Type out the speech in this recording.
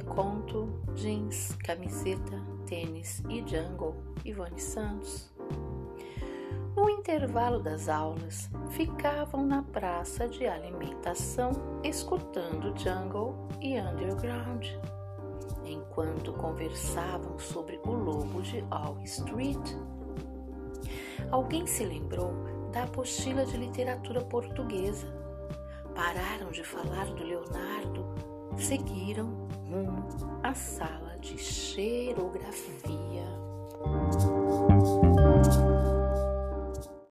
conto, jeans, camiseta, tênis e jungle, Ivone Santos. No intervalo das aulas, ficavam na praça de alimentação escutando jungle e underground, enquanto conversavam sobre o lobo de All Street. Alguém se lembrou da apostila de literatura portuguesa. Pararam de falar do Leonardo, seguiram rumo à sala de cheirografia.